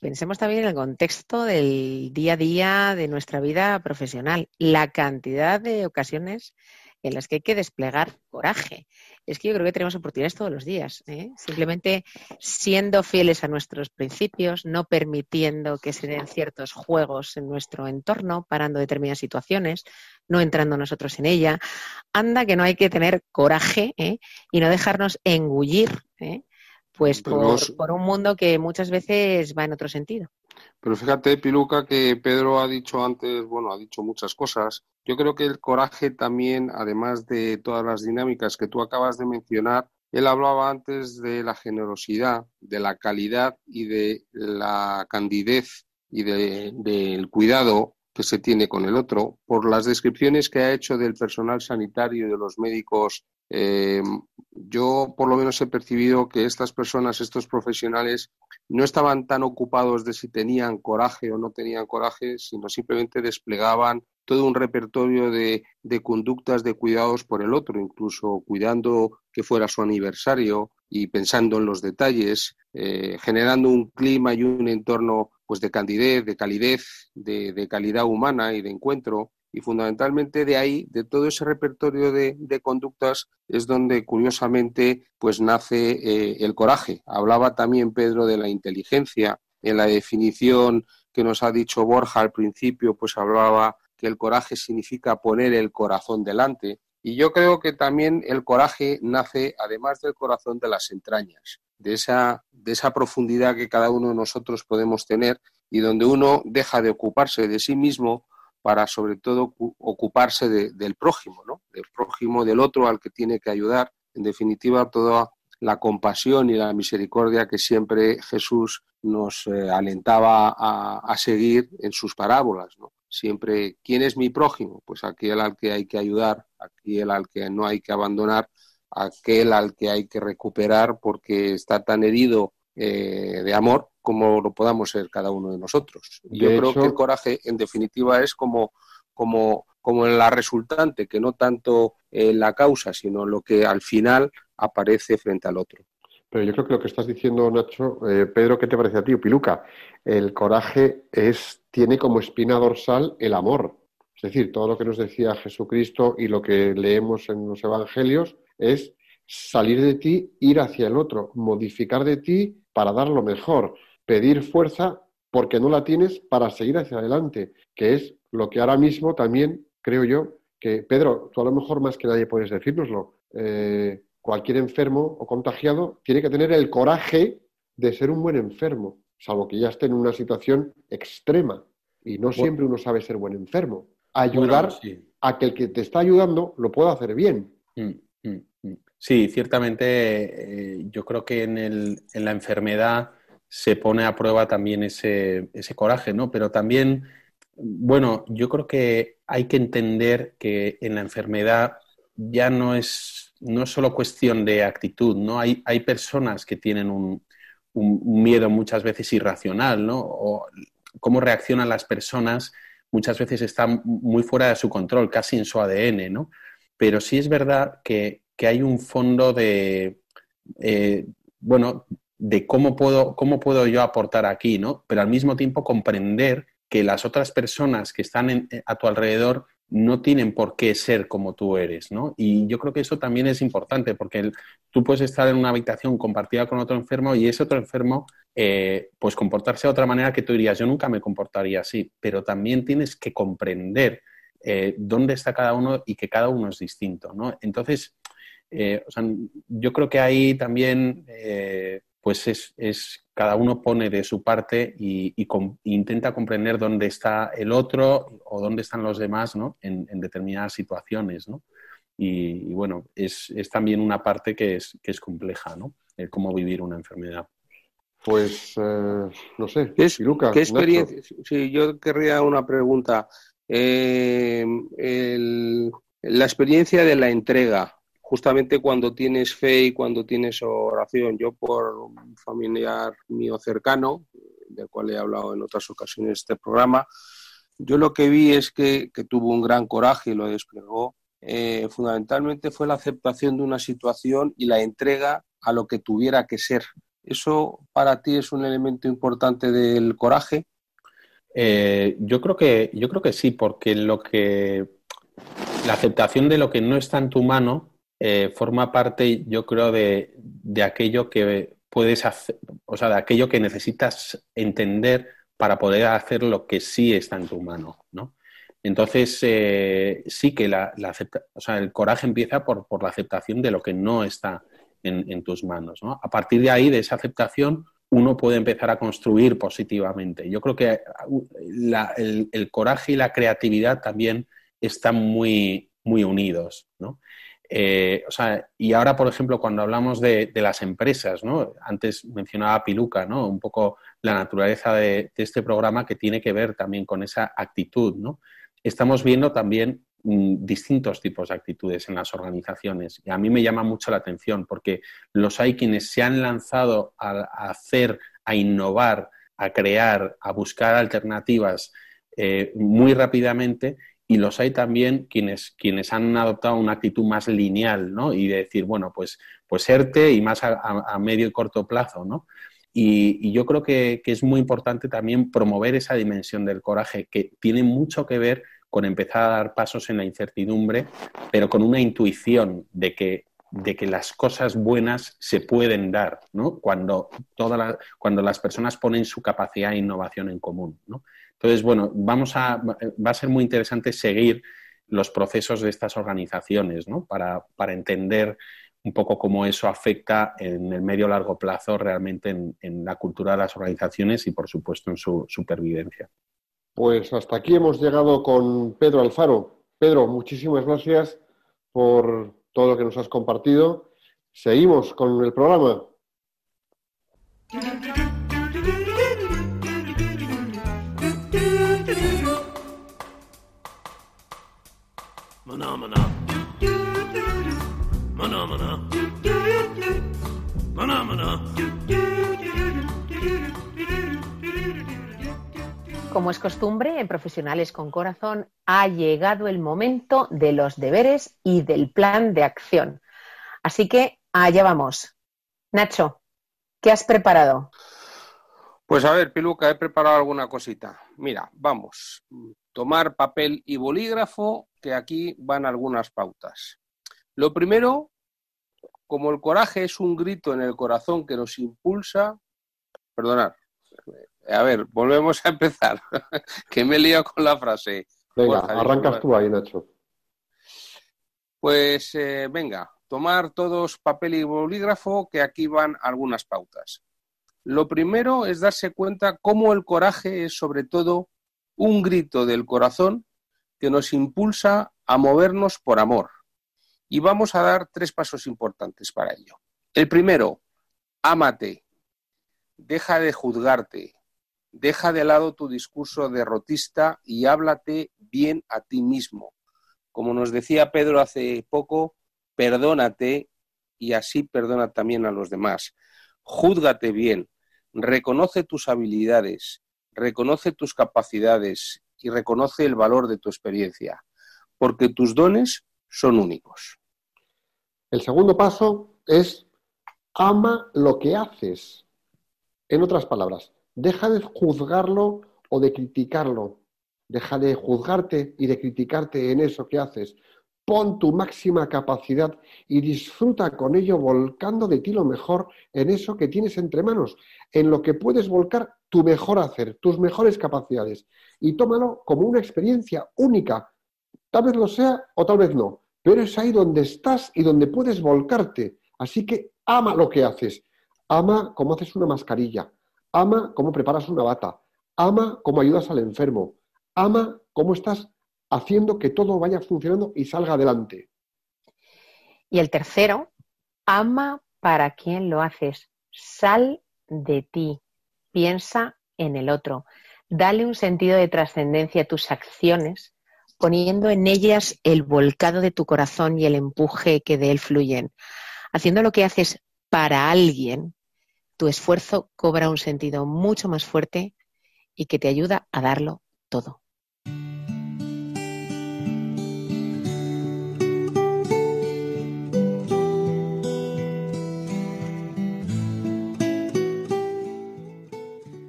Pensemos también en el contexto del día a día de nuestra vida profesional, la cantidad de ocasiones en las que hay que desplegar coraje. Es que yo creo que tenemos oportunidades todos los días. ¿eh? Simplemente siendo fieles a nuestros principios, no permitiendo que se den ciertos juegos en nuestro entorno, parando determinadas situaciones, no entrando nosotros en ella. Anda que no hay que tener coraje ¿eh? y no dejarnos engullir ¿eh? pues por un mundo que muchas veces va en otro sentido. Pero fíjate, Piluca, que Pedro ha dicho antes, bueno, ha dicho muchas cosas. Yo creo que el coraje también, además de todas las dinámicas que tú acabas de mencionar, él hablaba antes de la generosidad, de la calidad y de la candidez y del cuidado que se tiene con el otro, por las descripciones que ha hecho del personal sanitario y de los médicos eh, yo por lo menos he percibido que estas personas, estos profesionales, no estaban tan ocupados de si tenían coraje o no tenían coraje, sino simplemente desplegaban todo un repertorio de, conductas de cuidados por el otro, incluso cuidando que fuera su aniversario y pensando en los detalles, eh, generando un clima y un entorno pues de candidez, de calidez, de calidad humana y de encuentro y fundamentalmente de ahí, de todo ese repertorio de, conductas, es donde curiosamente pues nace eh, el coraje. Hablaba también Pedro de la inteligencia. En la definición que nos ha dicho Borja al principio, pues hablaba que el coraje significa poner el corazón delante. Y yo creo que también el coraje nace, además del corazón, de las entrañas, de esa, de esa profundidad que cada uno de nosotros podemos tener y donde uno deja de ocuparse de sí mismo para sobre todo ocuparse del prójimo, ¿no? del prójimo, del otro al que tiene que ayudar. En definitiva, toda la compasión y la misericordia que siempre Jesús nos eh, alentaba a, seguir en sus parábolas. ¿no? Siempre, ¿quién es mi prójimo? Pues aquel al que hay que ayudar, aquel al que no hay que abandonar, aquel al que hay que recuperar porque está tan herido eh, de amor como lo podamos ser cada uno de nosotros. Yo creo que el coraje, en definitiva, es como, como, como la resultante, que no tanto la causa, sino lo que al final aparece frente al otro. Pero yo creo que lo que estás diciendo, Nacho, eh, Pedro, ¿qué te parece a ti, Piluca? El coraje es, tiene como espina dorsal el amor. Es decir, todo lo que nos decía Jesucristo y lo que leemos en los evangelios es salir de ti, ir hacia el otro, modificar de ti para dar lo mejor, pedir fuerza porque no la tienes para seguir hacia adelante, que es lo que ahora mismo también creo yo que, Pedro, tú a lo mejor más que nadie puedes decírnoslo. Eh, cualquier enfermo o contagiado tiene que tener el coraje de ser un buen enfermo, salvo que ya esté en una situación extrema. Y no siempre uno sabe ser buen enfermo. Ayudar a que el que te está ayudando lo pueda hacer bien. Mm. Sí, ciertamente eh, yo creo que en, el, en, la enfermedad se pone a prueba también ese, ese coraje, ¿no? Pero también, bueno, yo creo que hay que entender que en la enfermedad ya no es no es solo cuestión de actitud, ¿no? Hay, hay personas que tienen un, miedo muchas veces irracional, ¿no? O cómo reaccionan las personas muchas veces está muy fuera de su control, casi en su ADN, ¿no? Pero sí es verdad que, hay un fondo de, eh, bueno, de cómo puedo, cómo puedo yo aportar aquí, ¿no? Pero al mismo tiempo comprender que las otras personas que están a tu alrededor no tienen por qué ser como tú eres, ¿no? Y yo creo que eso también es importante porque tú puedes estar en una habitación compartida con otro enfermo y ese otro enfermo, eh, pues comportarse de otra manera que tú dirías, yo nunca me comportaría así, pero también tienes que comprender eh, dónde está cada uno y que cada uno es distinto, ¿no? Entonces, eh, yo creo que ahí también, pues es, es cada uno pone de su parte y, intenta comprender dónde está el otro o dónde están los demás ¿no? en, determinadas situaciones. ¿no? Y, bueno, es, también una parte que es, que es compleja, ¿no? El cómo vivir una enfermedad. Pues, eh, no sé, ¿Qué, Lucas, ¿qué experiencia? Sí, yo querría una pregunta. Eh, la experiencia de la entrega, justamente cuando tienes fe y cuando tienes oración. Yo por un familiar mío cercano, del cual he hablado en otras ocasiones en este programa, yo lo que vi es que, tuvo un gran coraje y lo desplegó. Eh, fundamentalmente fue la aceptación de una situación y la entrega a lo que tuviera que ser. ¿Eso para ti es un elemento importante del coraje? Eh, yo creo que yo creo que sí, porque lo que la aceptación de lo que no está en tu mano eh, forma parte, yo creo, de, aquello que puedes hacer, o sea, de aquello que necesitas entender para poder hacer lo que sí está en tu mano, ¿no? Entonces, eh, sí que la, o sea, el coraje empieza por, la aceptación de lo que no está en, tus manos. ¿no? A partir de ahí, de esa aceptación, uno puede empezar a construir positivamente. Yo creo que uh, el, el, coraje y la creatividad también están muy, muy unidos. ¿no? Eh, o sea, y ahora, por ejemplo, cuando hablamos de, las empresas, ¿no? Antes mencionaba Piluca, ¿no? Un poco la naturaleza de, este programa que tiene que ver también con esa actitud, ¿no? Estamos viendo también mm, distintos tipos de actitudes en las organizaciones y a mí me llama mucho la atención porque los hay quienes se han lanzado a, hacer, a innovar, a crear, a buscar alternativas eh, muy rápidamente y los hay también quienes, quienes han adoptado una actitud más lineal, ¿no? Y de decir, bueno, pues, pues ERTE y más a, medio y corto plazo, ¿no? Y, yo creo que, es muy importante también promover esa dimensión del coraje, que tiene mucho que ver con empezar a dar pasos en la incertidumbre, pero con una intuición de que, de que las cosas buenas se pueden dar, ¿no? Cuando, toda cuando las personas ponen su capacidad de innovación en común, ¿no? Entonces, bueno, vamos a, va a ser muy interesante seguir los procesos de estas organizaciones, ¿no? Para, entender un poco cómo eso afecta en el medio largo plazo realmente en, la cultura de las organizaciones y, por supuesto, en su supervivencia. Pues hasta aquí hemos llegado con Pedro Alfaro. Pedro, muchísimas gracias por todo lo que nos has compartido. Seguimos con el programa. Como es costumbre en Profesionales con Corazón, ha llegado el momento de los deberes y del plan de acción. Así que allá vamos. Nacho, ¿Qué has preparado? Pues a ver, Piluca, he preparado alguna cosita. Mira, vamos. Tomar papel y bolígrafo, que aquí van algunas pautas. Lo primero, como el coraje es un grito en el corazón que nos impulsa, perdonad, a ver, volvemos a empezar, que me he liado con la frase. Venga, arrancas tú ahí, Nacho. Pues eh, venga, tomar todos papel y bolígrafo, que aquí van algunas pautas. Lo primero es darse cuenta cómo el coraje es sobre todo un grito del corazón que nos impulsa a movernos por amor. Y vamos a dar tres pasos importantes para ello. El primero, ámate, deja de juzgarte, deja de lado tu discurso derrotista y háblate bien a ti mismo. Como nos decía Pedro hace poco, perdónate y así perdona también a los demás. Júzgate bien, reconoce tus habilidades, reconoce tus capacidades y reconoce el valor de tu experiencia, porque tus dones son únicos. El segundo paso es ama lo que haces. En otras palabras, deja de juzgarlo o de criticarlo. Deja de juzgarte y de criticarte en eso que haces pon tu máxima capacidad y disfruta con ello volcando de ti lo mejor en eso que tienes entre manos, en lo que puedes volcar tu mejor hacer, tus mejores capacidades. Y tómalo como una experiencia única. Tal vez lo sea o tal vez no, pero es ahí donde estás y donde puedes volcarte. Así que ama lo que haces. Ama cómo haces una mascarilla. Ama cómo preparas una bata. Ama cómo ayudas al enfermo. Ama cómo estás haciendo que todo vaya funcionando y salga adelante. Y el tercero, ama para quien lo haces. Sal de ti, piensa en el otro. Dale un sentido de trascendencia a tus acciones, poniendo en ellas el volcado de tu corazón y el empuje que de él fluyen. Haciendo lo que haces para alguien, tu esfuerzo cobra un sentido mucho más fuerte y que te ayuda a darlo todo.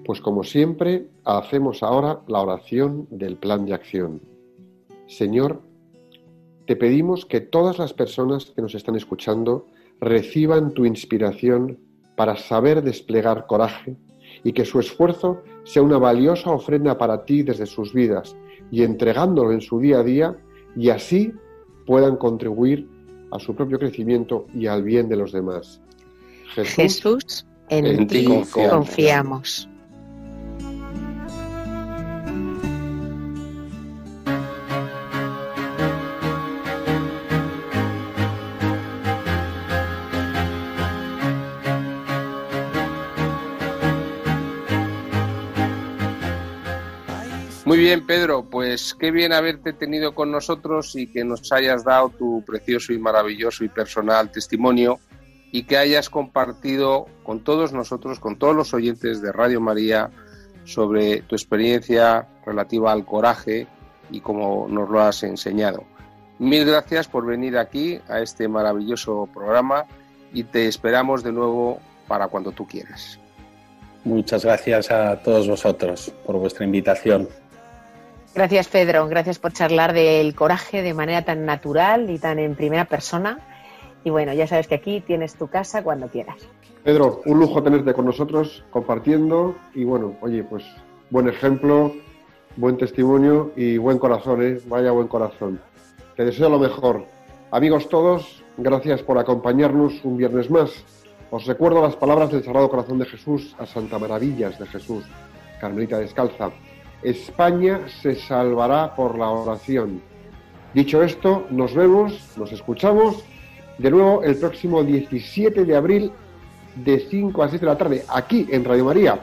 Pues como siempre, hacemos ahora la oración del plan de acción. Señor, te pedimos que todas las personas que nos están escuchando reciban tu inspiración para saber desplegar coraje y que su esfuerzo sea una valiosa ofrenda para ti desde sus vidas y entregándolo en su día a día y así puedan contribuir a su propio crecimiento y al bien de los demás. Jesús, en, ti confiamos. Bien, Pedro, pues qué bien haberte tenido con nosotros y que nos hayas dado tu precioso y maravilloso y personal testimonio y que hayas compartido con todos nosotros, con todos los oyentes de Radio María, sobre tu experiencia relativa al coraje y cómo nos lo has enseñado. Mil gracias por venir aquí a este maravilloso programa y te esperamos de nuevo para cuando tú quieras. Muchas gracias a todos vosotros por vuestra invitación. Gracias, Pedro. Gracias por charlar del coraje de manera tan natural y tan en primera persona. Y bueno, ya sabes que aquí tienes tu casa cuando quieras. Pedro, un lujo tenerte con nosotros compartiendo y bueno, oye, pues buen ejemplo, buen testimonio y buen corazón, ¿eh? Vaya buen corazón. Te deseo lo mejor. Amigos todos, gracias por acompañarnos un viernes más. Os recuerdo las palabras del Sagrado Corazón de Jesús a Santa Maravillas de Jesús, Carmelita Descalza. España se salvará por la oración. Dicho esto, nos vemos, nos escuchamos de nuevo el próximo 17 de abril de 5 a 6 de la tarde, aquí en Radio María.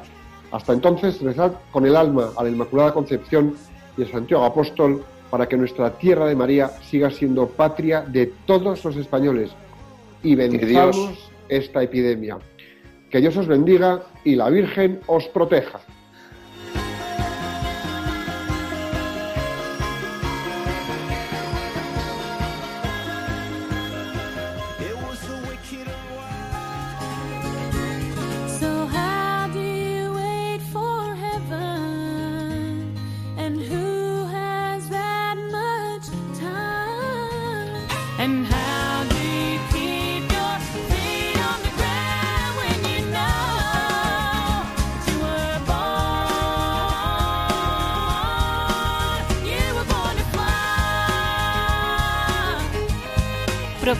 Hasta entonces, rezad con el alma a la Inmaculada Concepción y a Santiago Apóstol para que nuestra tierra de María siga siendo patria de todos los españoles y bendizamos esta epidemia. Que Dios os bendiga y la Virgen os proteja.